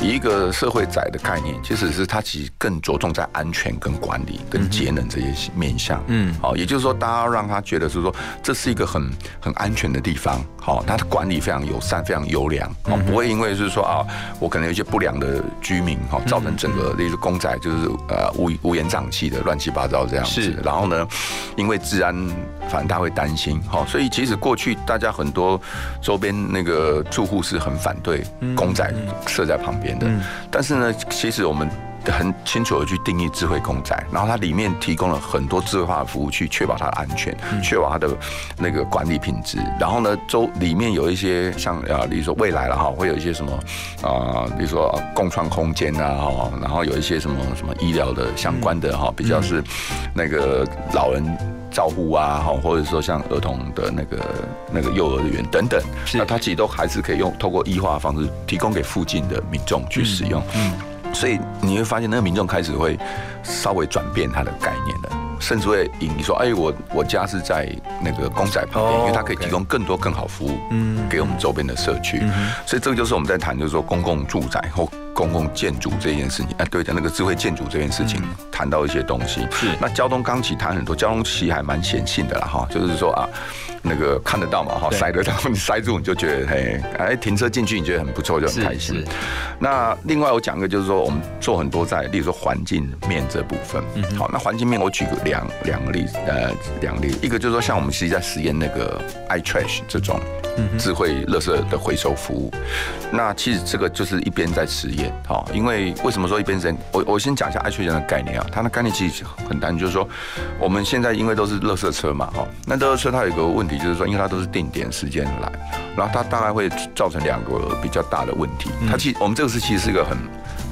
[SPEAKER 4] 以一个社会宅的概念，其实是它其实更着重在安全跟管理跟节能这些面向。嗯，好，也就是说，大家让他觉得是说这是一个很很安全的地方，好，它的管理非常友善，非常优良，哦，不会因为是说啊，我可能有一些不良的居民哈，造成整个那个公仔就是呃乌乌烟瘴气的乱七八糟这样子。然后呢，因为治安，反正大家会担心，好，所以其实过去大家很多周边那个住户是很反对公仔设在旁边的，但是呢，其实我们。很清楚的去定义智慧公仔，然后它里面提供了很多智慧化的服务，去确保它的安全，确保它的那个管理品质。然后呢，周里面有一些像啊，比如说未来了哈，会有一些什么啊，比如说共创空间啊哈，然后有一些什么什么医疗的相关的哈，比较是那个老人照护啊哈，或者说像儿童的那个那个幼儿园等等，那它其实都还是可以用透过异化的方式提供给附近的民众去使用。所以你会发现，那个民众开始会稍微转变它的概念了，甚至会引你说：“哎，我我家是在那个公仔旁边，因为它可以提供更多更好服务，嗯，给我们周边的社区。”所以这个就是我们在谈，就是说公共住宅或。公共建筑这件事情，哎，对的，那个智慧建筑这件事情，谈到一些东西。
[SPEAKER 3] 是，
[SPEAKER 4] 那交通刚起谈很多，交通其实还蛮显性的啦，哈，就是说啊，那个看得到嘛，哈，塞得到，你 *laughs* 塞住你就觉得，嘿，哎，停车进去你觉得很不错，就很开心。那另外我讲一个，就是说我们做很多在，例如说环境面这部分，嗯，好，那环境面我举个两两个例子，呃，两个例子，一个就是说像我们实际在实验那个 iTrash 这种。智慧垃圾的回收服务，那其实这个就是一边在实验，好，因为为什么说一边在？我我先讲一下爱确人的概念啊，它的概念其实很单，就是说我们现在因为都是垃圾车嘛，哈，那垃圾车它有一个问题，就是说因为它都是定点时间来，然后它大概会造成两个比较大的问题。它其实我们这个是其实是一个很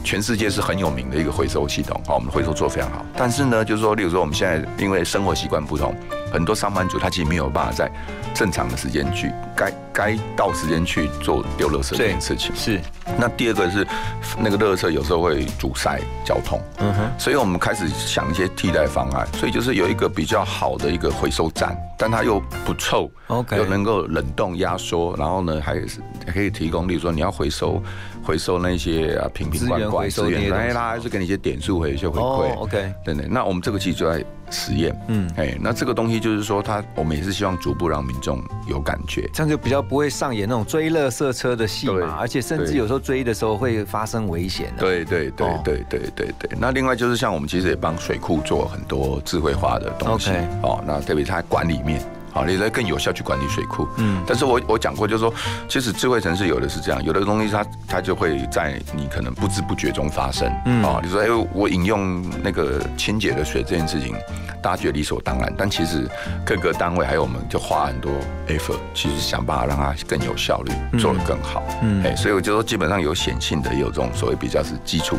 [SPEAKER 4] 全世界是很有名的一个回收系统，好，我们回收做非常好。但是呢，就是说，例如说我们现在因为生活习惯不同，很多上班族他其实没有办法在正常的时间去该该到时间去做丢垃圾这件事情。
[SPEAKER 3] 是。
[SPEAKER 4] 那第二个是那个垃圾有时候会阻塞交通。嗯哼。所以我们开始想一些替代方案。所以就是有一个比较好的一个回收站，但它又不臭
[SPEAKER 3] ，OK，
[SPEAKER 4] 又能够冷冻压缩，然后呢还是可以提供，例如说你要回收回收那些啊瓶瓶罐罐
[SPEAKER 3] 资源，
[SPEAKER 4] 哎，它还是给你一些点数回收回馈。
[SPEAKER 3] OK，
[SPEAKER 4] 等等。那我们这个其实就在实验。嗯。哎，那这个东西就是说，它我们也是希望逐步让民众有感觉，
[SPEAKER 3] 这样就比较不会上演那种追乐色车的戏嘛，而且甚至有时候追的时候会发生危险。
[SPEAKER 4] 对对对对对对对。那另外就是像我们其实也帮水库做很多智慧化的东西。OK 哦，那特别在管理面。啊，你来更有效去管理水库。嗯，但是我我讲过，就是说，其实智慧城市有的是这样，有的东西它它就会在你可能不知不觉中发生。嗯，啊，你说，哎，我饮用那个清洁的水这件事情，大家觉得理所当然，但其实各个单位还有我们就花很多 effort，其实想办法让它更有效率，做得更好。嗯，哎，所以我就说，基本上有显性的，也有这种所谓比较是基础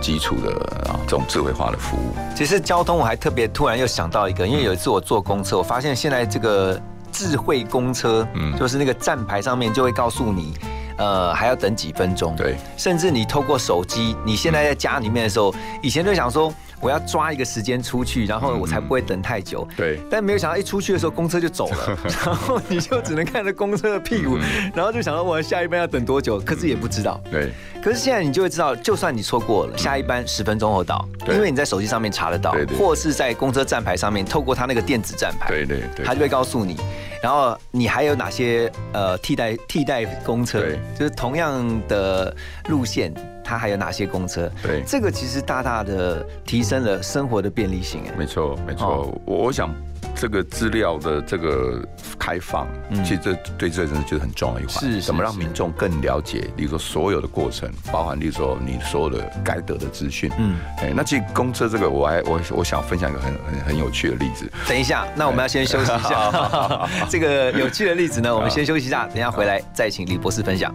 [SPEAKER 4] 基础的啊这种智慧化的服务。
[SPEAKER 3] 其实交通我还特别突然又想到一个，因为有一次我坐公车，我发现现在这个。呃，智慧公车，嗯，就是那个站牌上面就会告诉你，呃，还要等几分钟，
[SPEAKER 4] 对，
[SPEAKER 3] 甚至你透过手机，你现在在家里面的时候，以前就想说。我要抓一个时间出去，然后我才不会等太久。
[SPEAKER 4] 对，
[SPEAKER 3] 但没有想到一出去的时候，公车就走了，*laughs* 然后你就只能看着公车的屁股，然后就想到我下一班要等多久，可是也不知道。
[SPEAKER 4] 对，
[SPEAKER 3] 可是现在你就会知道，就算你错过了下一班十分钟后到，因为你在手机上面查得到，或是在公车站牌上面透过他那个电子站牌，
[SPEAKER 4] 对对对，
[SPEAKER 3] 它就会告诉你，然后你还有哪些呃替代替代公车，就是同样的路线。它还有哪些公车？
[SPEAKER 4] 对，
[SPEAKER 3] 这个其实大大的提升了生活的便利性。哎，
[SPEAKER 4] 没错，没错。我我想这个资料的这个开放，其实这对这真的就是很重要一环。
[SPEAKER 3] 是，
[SPEAKER 4] 怎么让民众更了解，比如说所有的过程，包含，例如说你所有的该得的资讯。嗯，哎，那其实公车这个，我还我我想分享一个很很很有趣的例子。
[SPEAKER 3] 等一下，那我们要先休息一下。*laughs* 这个有趣的例子呢，我们先休息一下，等下回来再请李博士分享。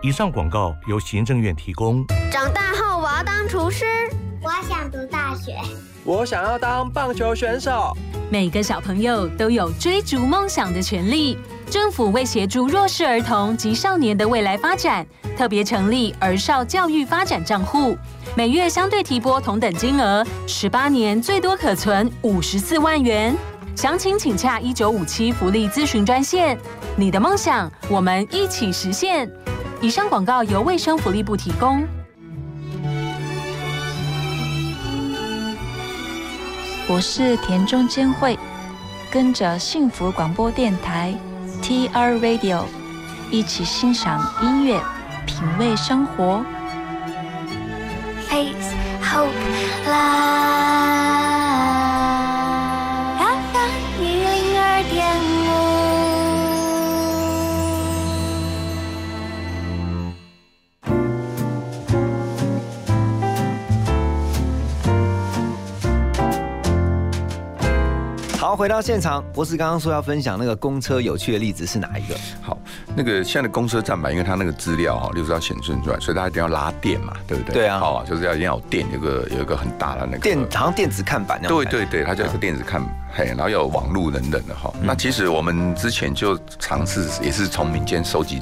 [SPEAKER 11] 以上广告由行政院提供。
[SPEAKER 12] 长大后我要当厨师，
[SPEAKER 13] 我想读大学，
[SPEAKER 14] 我想要当棒球选手。
[SPEAKER 15] 每个小朋友都有追逐梦想的权利。政府为协助弱势儿童及少年的未来发展，特别成立儿少教育发展账户，每月相对提拨同等金额，十八年最多可存五十四万元。详情请洽一九五七福利咨询专线。你的梦想，我们一起实现。以上广告由卫生福利部提供。
[SPEAKER 16] 我是田中坚惠，跟着幸福广播电台。TR Radio，一起欣赏音乐，品味生活。
[SPEAKER 12] Face, hope, love.
[SPEAKER 3] 好，回到现场，博士刚刚说要分享那个公车有趣的例子是哪一个？
[SPEAKER 4] 好，那个现在的公车站板，因为它那个资料哈，例如要显示出来，所以它一定要拉电嘛，对不对？
[SPEAKER 3] 对啊，
[SPEAKER 4] 好，就是要一定要有电，有个有一个很大的那个
[SPEAKER 3] 电，好像电子看板那
[SPEAKER 4] 样。对对对，它就是电子看，嘿，然后有网络等等的哈。那其实我们之前就尝试，也是从民间收集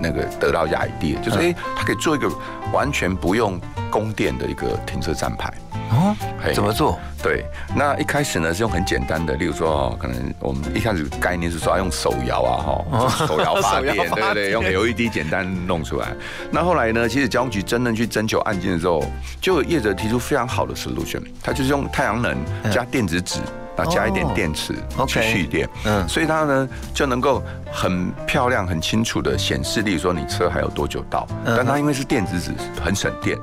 [SPEAKER 4] 那个得到 idea，就是哎，它可以做一个完全不用供电的一个停车站牌。
[SPEAKER 3] 哦，怎么做？
[SPEAKER 4] 对，那一开始呢是用很简单的，例如说，可能我们一开始概念是说要用手摇啊，哈，手摇发电，对不对？*laughs* 用 LED 简单弄出来。那后来呢，其实交通局真正去征求案件的时候，就有业者提出非常好的 solution，他就是用太阳能加电子纸。那加一点电池去蓄电，嗯，所以它呢就能够很漂亮、很清楚的显示，例如说你车还有多久到，但它因为是电子纸，很省电，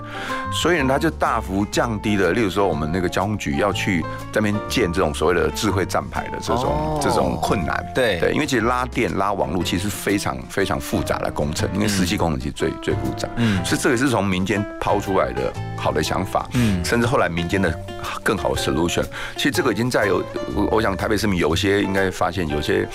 [SPEAKER 4] 所以呢它就大幅降低了，例如说我们那个交通局要去这边建这种所谓的智慧站牌的这种这种困难，
[SPEAKER 3] 对
[SPEAKER 4] 对，因为其实拉电拉网络其实非常非常复杂的工程，因为实际工程其实最最复杂，嗯，所以这个是从民间抛出来的好的想法，嗯，甚至后来民间的更好的 solution，其实这个已经在有。我我想台北市民有些应该发现有些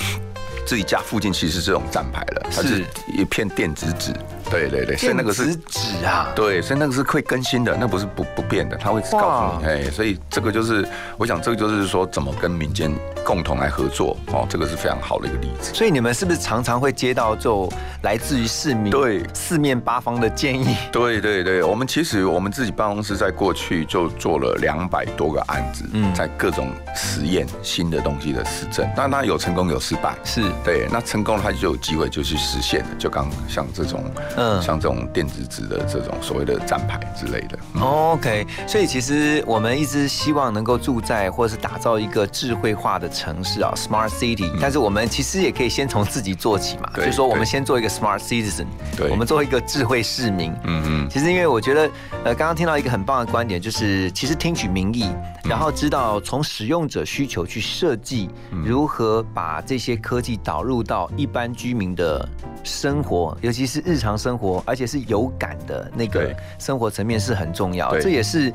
[SPEAKER 4] 自己家附近其实是这种站牌了，它是一片电子纸。对对对，
[SPEAKER 3] 所以那个是纸啊，
[SPEAKER 4] 对，所以那个是会更新的，那不是不不变的，他会告诉你，哎，所以这个就是，我想这个就是说怎么跟民间共同来合作，哦，这个是非常好的一个例子。
[SPEAKER 3] 所以你们是不是常常会接到就来自于市民
[SPEAKER 4] 对。
[SPEAKER 3] 四面八方的建议？*laughs*
[SPEAKER 4] 对对对，我们其实我们自己办公室在过去就做了两百多个案子，嗯，在各种实验新的东西的实证，当然有成功有失败，
[SPEAKER 3] 是。
[SPEAKER 4] 对，那成功了它就有机会就去实现了，就刚像这种。嗯，像这种电子纸的这种所谓的站牌之类的。
[SPEAKER 3] OK，所以其实我们一直希望能够住在或者是打造一个智慧化的城市啊，Smart City。但是我们其实也可以先从自己做起嘛，就是说我们先做一个 Smart Citizen，
[SPEAKER 4] 对，
[SPEAKER 3] 我们做一个智慧市民。嗯嗯。其实因为我觉得，呃，刚刚听到一个很棒的观点，就是其实听取民意，然后知道从使用者需求去设计如何把这些科技导入到一般居民的生活，尤其是日常生。生活，而且是有感的那个生活层面是很重要。这也是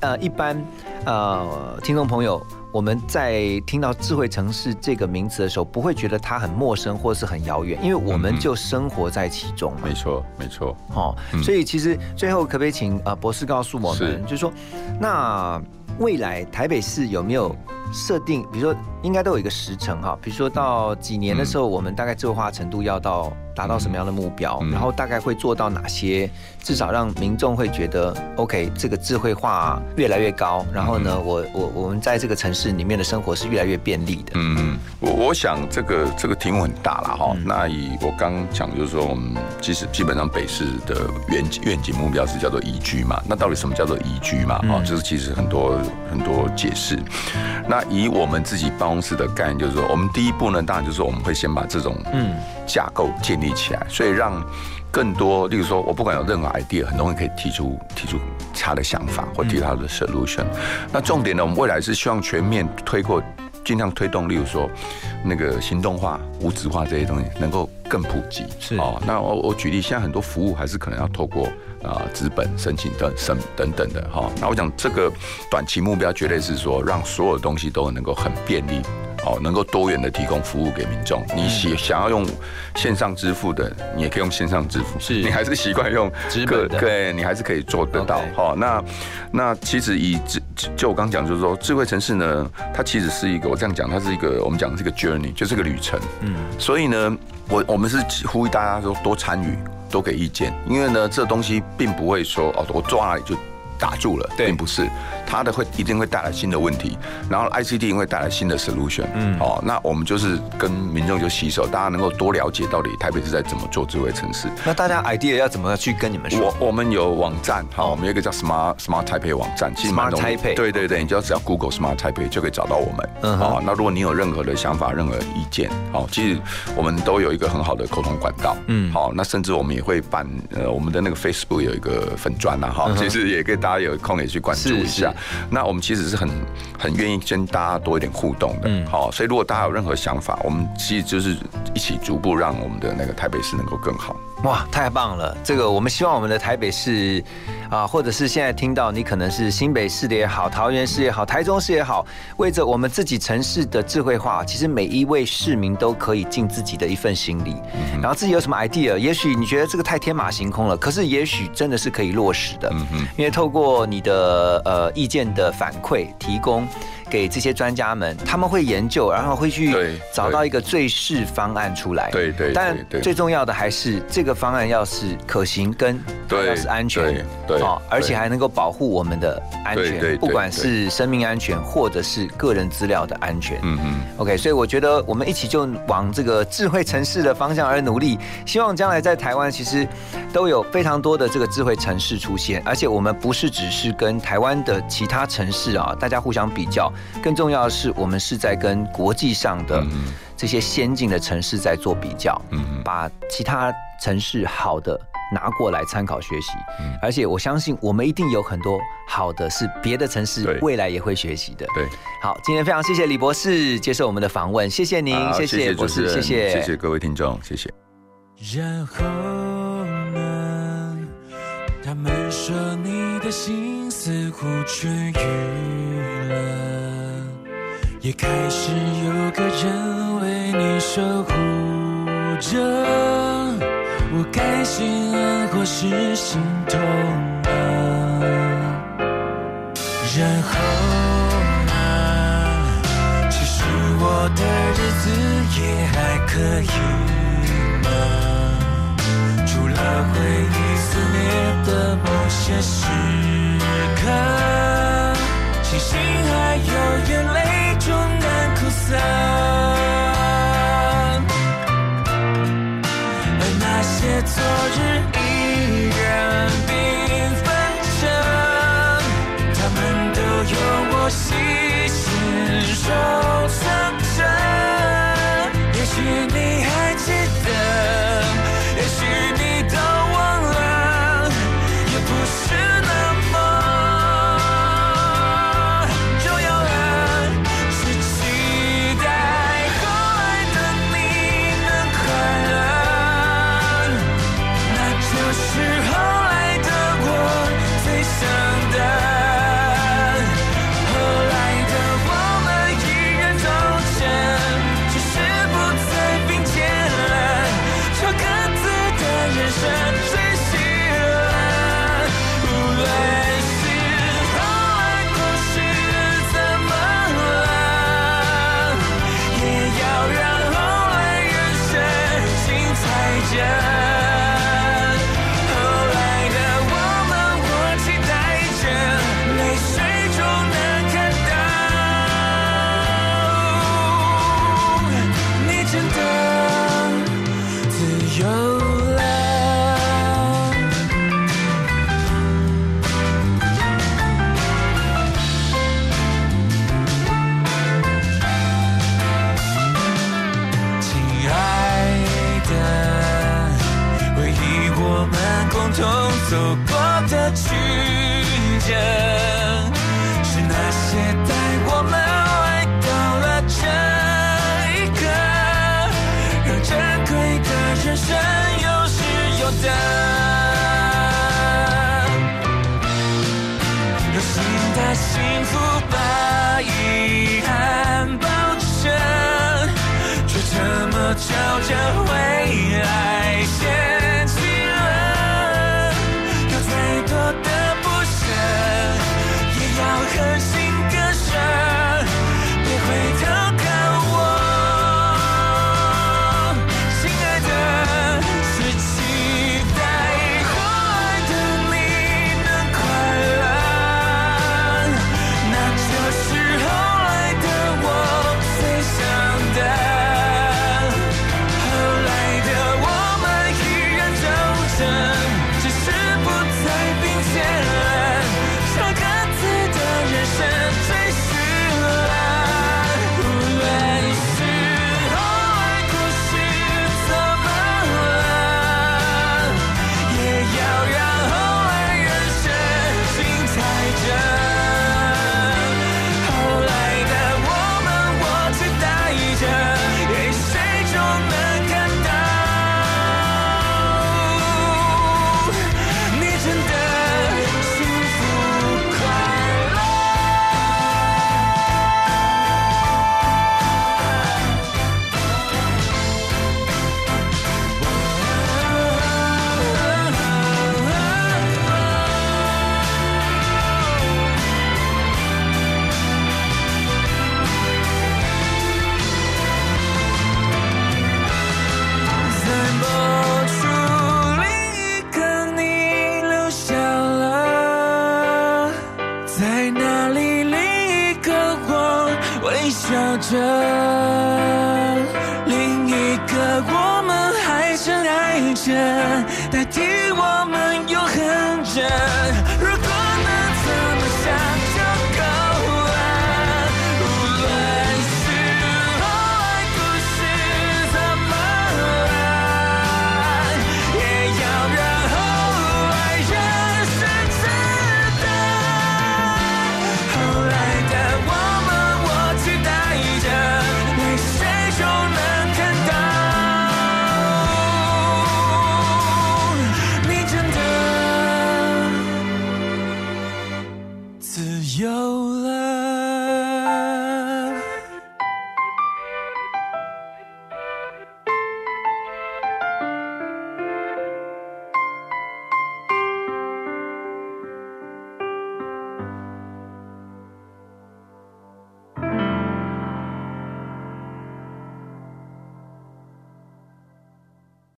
[SPEAKER 3] 呃，一般呃听众朋友，我们在听到智慧城市这个名词的时候，不会觉得它很陌生或是很遥远，因为我们就生活在其中。
[SPEAKER 4] 没错，没错。哦，
[SPEAKER 3] 所以其实最后可不可以请呃博士告诉我们，就是说，那未来台北市有没有设定，比如说应该都有一个时程哈，比如说到几年的时候，我们大概智慧化程度要到。达到什么样的目标，然后大概会做到哪些？至少让民众会觉得，OK，这个智慧化越来越高。然后呢，我我我们在这个城市里面的生活是越来越便利的。嗯，
[SPEAKER 4] 我我想这个这个题目很大了哈。那以我刚讲就是说，我们其实基本上北市的愿愿景目标是叫做宜居嘛。那到底什么叫做宜居嘛？哈，就是其实很多很多解释。那以我们自己办公室的概念，就是说，我们第一步呢，当然就是说我们会先把这种嗯架构建立。起来，所以让更多，例如说，我不管有任何 idea，很多人可以提出提出他的想法或提他的 solution。那重点呢，我们未来是希望全面推过尽量推动，例如说那个行动化、无纸化这些东西能够更普及。
[SPEAKER 3] 是
[SPEAKER 4] 哦，那我我举例，现在很多服务还是可能要透过啊纸本申请等等等等的哈。那我讲这个短期目标绝对是说，让所有东西都能够很便利。哦，能够多元的提供服务给民众。你喜想要用线上支付的，你也可以用线上支付。
[SPEAKER 3] 是 *laughs*
[SPEAKER 4] 你还是习惯用
[SPEAKER 3] 纸本的，
[SPEAKER 4] 对，你还是可以做得到。好，那那其实以智就我刚讲，就是说智慧城市呢，它其实是一个我这样讲，它是一个我们讲是一个 journey，就是个旅程。嗯，所以呢，我我们是呼吁大家说多参与，多给意见，因为呢，这东西并不会说哦，我坐那里就。打住了，并不是，它的会一定会带来新的问题，然后 ICT 会带来新的 solution，嗯，哦，那我们就是跟民众就洗手，大家能够多了解到底台北是在怎么做智慧城市。
[SPEAKER 3] 那大家 idea 要怎么去跟你们说？
[SPEAKER 4] 我我们有网站，好，我们有一个叫 Smart Smart Taipei 网站
[SPEAKER 3] ，Smart Taipei，
[SPEAKER 4] 对对对，你就只要 Google Smart Taipei 就可以找到我们，嗯，好，那如果你有任何的想法、任何意见，好，其实我们都有一个很好的沟通管道，嗯，好，那甚至我们也会办，呃，我们的那个 Facebook 有一个粉砖呐，哈，其实也可以大家有空也去关注一下。那我们其实是很很愿意跟大家多一点互动的，嗯，好，所以如果大家有任何想法，我们其实就是一起逐步让我们的那个台北市能够更好。
[SPEAKER 3] 哇，太棒了！这个我们希望我们的台北市啊，或者是现在听到你可能是新北市的也好，桃园市也好，台中市也好，为着我们自己城市的智慧化，其实每一位市民都可以尽自己的一份心力，然后自己有什么 idea，也许你觉得这个太天马行空了，可是也许真的是可以落实的，因为透过你的呃意见的反馈提供。给这些专家们，他们会研究，然后会去找到一个最适方案出来。
[SPEAKER 4] 对对，
[SPEAKER 3] 但最重要的还是这个方案要是可行，跟要是安全，
[SPEAKER 4] 对，哦，
[SPEAKER 3] 而且还能够保护我们的安全，不管是生命安全或者是个人资料的安全。嗯嗯。OK，所以我觉得我们一起就往这个智慧城市的方向而努力，希望将来在台湾其实都有非常多的这个智慧城市出现，而且我们不是只是跟台湾的其他城市啊，大家互相比较。更重要的是，我们是在跟国际上的这些先进的城市在做比较，把其他城市好的拿过来参考学习。而且我相信，我们一定有很多好的是别的城市未来也会学习的。
[SPEAKER 4] 对，
[SPEAKER 3] 好，今天非常谢谢李博士接受我们的访问，谢谢您，谢谢博士，谢谢，
[SPEAKER 4] 谢谢各位听众，谢谢。
[SPEAKER 5] 然后呢？他们说你的心似乎痊愈了。也开始有个人为你守护着，我该心安或是心痛啊？然后呢？其实我的日子也还可以吗？除了回忆肆虐的某些时刻，庆幸还有眼泪。而那些昨日依然缤纷着，他们都有我细心收。